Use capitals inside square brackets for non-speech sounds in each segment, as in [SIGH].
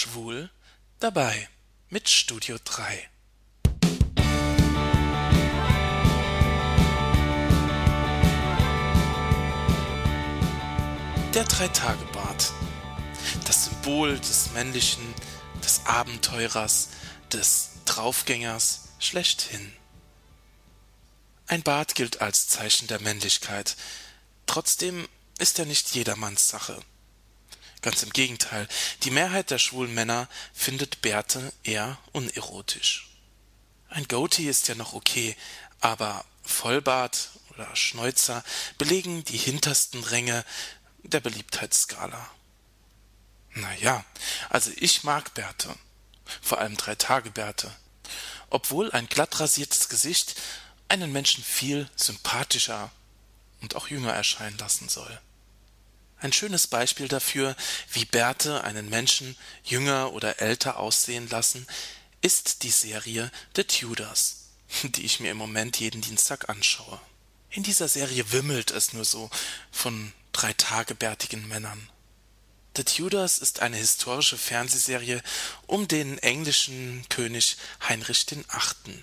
Schwul dabei mit Studio 3. Der Dreitagebart. Das Symbol des Männlichen, des Abenteurers, des Draufgängers schlechthin. Ein Bart gilt als Zeichen der Männlichkeit. Trotzdem ist er nicht jedermanns Sache. Ganz im Gegenteil, die Mehrheit der schwulen Männer findet Bärte eher unerotisch. Ein Goatee ist ja noch okay, aber Vollbart oder Schnäuzer belegen die hintersten Ränge der Beliebtheitsskala. Na ja, also ich mag Bärte, vor allem Drei-Tage-Bärte, obwohl ein glatt rasiertes Gesicht einen Menschen viel sympathischer und auch jünger erscheinen lassen soll. Ein schönes Beispiel dafür, wie Bärte einen Menschen jünger oder älter aussehen lassen, ist die Serie The Tudors, [LAUGHS] die ich mir im Moment jeden Dienstag anschaue. In dieser Serie wimmelt es nur so von dreitagebärtigen Männern. The Tudors ist eine historische Fernsehserie um den englischen König Heinrich VIII.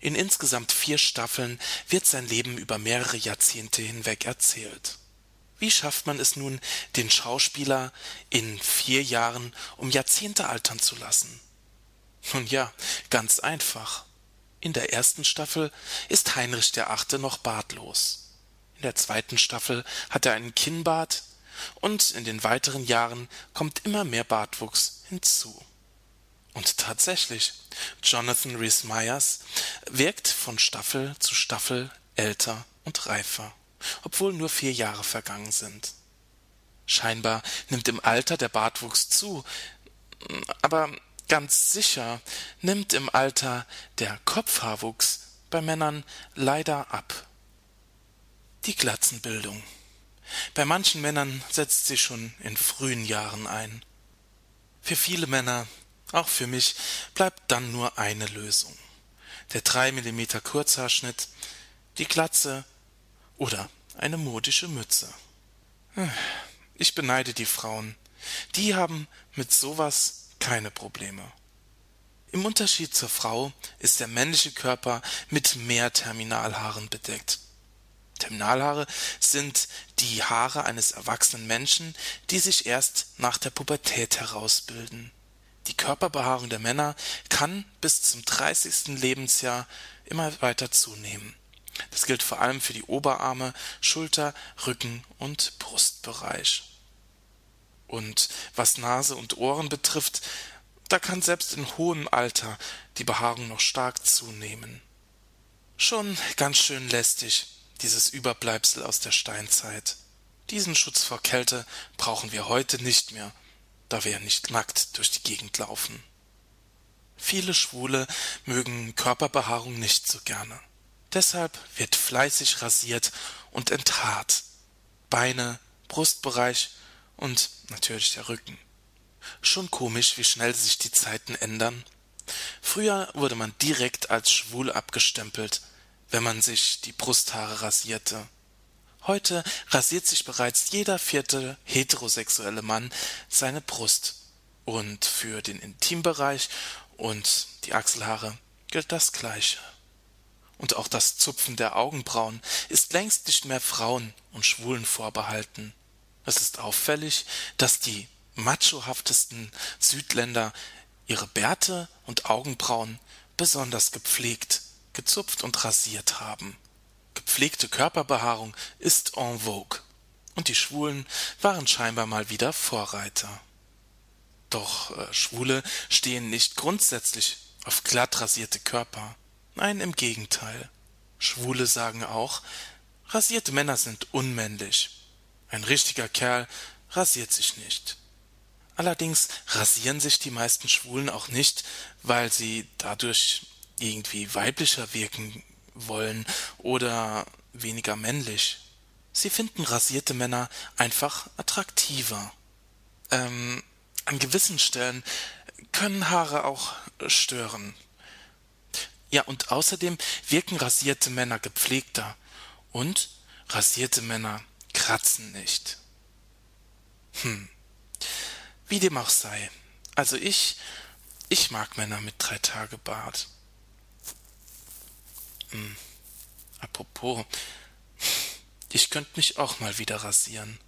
In insgesamt vier Staffeln wird sein Leben über mehrere Jahrzehnte hinweg erzählt. Wie schafft man es nun, den Schauspieler in vier Jahren um Jahrzehnte altern zu lassen? Nun ja, ganz einfach. In der ersten Staffel ist Heinrich der Achte noch bartlos. In der zweiten Staffel hat er einen Kinnbart und in den weiteren Jahren kommt immer mehr Bartwuchs hinzu. Und tatsächlich, Jonathan Rhys Meyers wirkt von Staffel zu Staffel älter und reifer obwohl nur vier Jahre vergangen sind. Scheinbar nimmt im Alter der Bartwuchs zu, aber ganz sicher nimmt im Alter der Kopfhaarwuchs bei Männern leider ab. Die Glatzenbildung. Bei manchen Männern setzt sie schon in frühen Jahren ein. Für viele Männer, auch für mich, bleibt dann nur eine Lösung. Der drei Millimeter Kurzhaarschnitt, die Glatze oder eine modische Mütze. Ich beneide die Frauen. Die haben mit sowas keine Probleme. Im Unterschied zur Frau ist der männliche Körper mit mehr Terminalhaaren bedeckt. Terminalhaare sind die Haare eines erwachsenen Menschen, die sich erst nach der Pubertät herausbilden. Die Körperbehaarung der Männer kann bis zum 30. Lebensjahr immer weiter zunehmen. Das gilt vor allem für die Oberarme, Schulter, Rücken und Brustbereich. Und was Nase und Ohren betrifft, da kann selbst in hohem Alter die Behaarung noch stark zunehmen. Schon ganz schön lästig, dieses Überbleibsel aus der Steinzeit. Diesen Schutz vor Kälte brauchen wir heute nicht mehr, da wir ja nicht nackt durch die Gegend laufen. Viele Schwule mögen Körperbehaarung nicht so gerne. Deshalb wird fleißig rasiert und enthaart. Beine, Brustbereich und natürlich der Rücken. Schon komisch, wie schnell sich die Zeiten ändern. Früher wurde man direkt als schwul abgestempelt, wenn man sich die Brusthaare rasierte. Heute rasiert sich bereits jeder vierte heterosexuelle Mann seine Brust. Und für den Intimbereich und die Achselhaare gilt das Gleiche und auch das Zupfen der Augenbrauen ist längst nicht mehr Frauen und Schwulen vorbehalten. Es ist auffällig, dass die machohaftesten Südländer ihre Bärte und Augenbrauen besonders gepflegt, gezupft und rasiert haben. Gepflegte Körperbehaarung ist en vogue, und die Schwulen waren scheinbar mal wieder Vorreiter. Doch äh, Schwule stehen nicht grundsätzlich auf glatt rasierte Körper. Nein, im Gegenteil. Schwule sagen auch, rasierte Männer sind unmännlich. Ein richtiger Kerl rasiert sich nicht. Allerdings rasieren sich die meisten Schwulen auch nicht, weil sie dadurch irgendwie weiblicher wirken wollen oder weniger männlich. Sie finden rasierte Männer einfach attraktiver. Ähm, an gewissen Stellen können Haare auch stören. Ja, und außerdem wirken rasierte Männer gepflegter. Und rasierte Männer kratzen nicht. Hm. Wie dem auch sei. Also ich, ich mag Männer mit drei Tage Bart. Hm. Apropos, ich könnte mich auch mal wieder rasieren.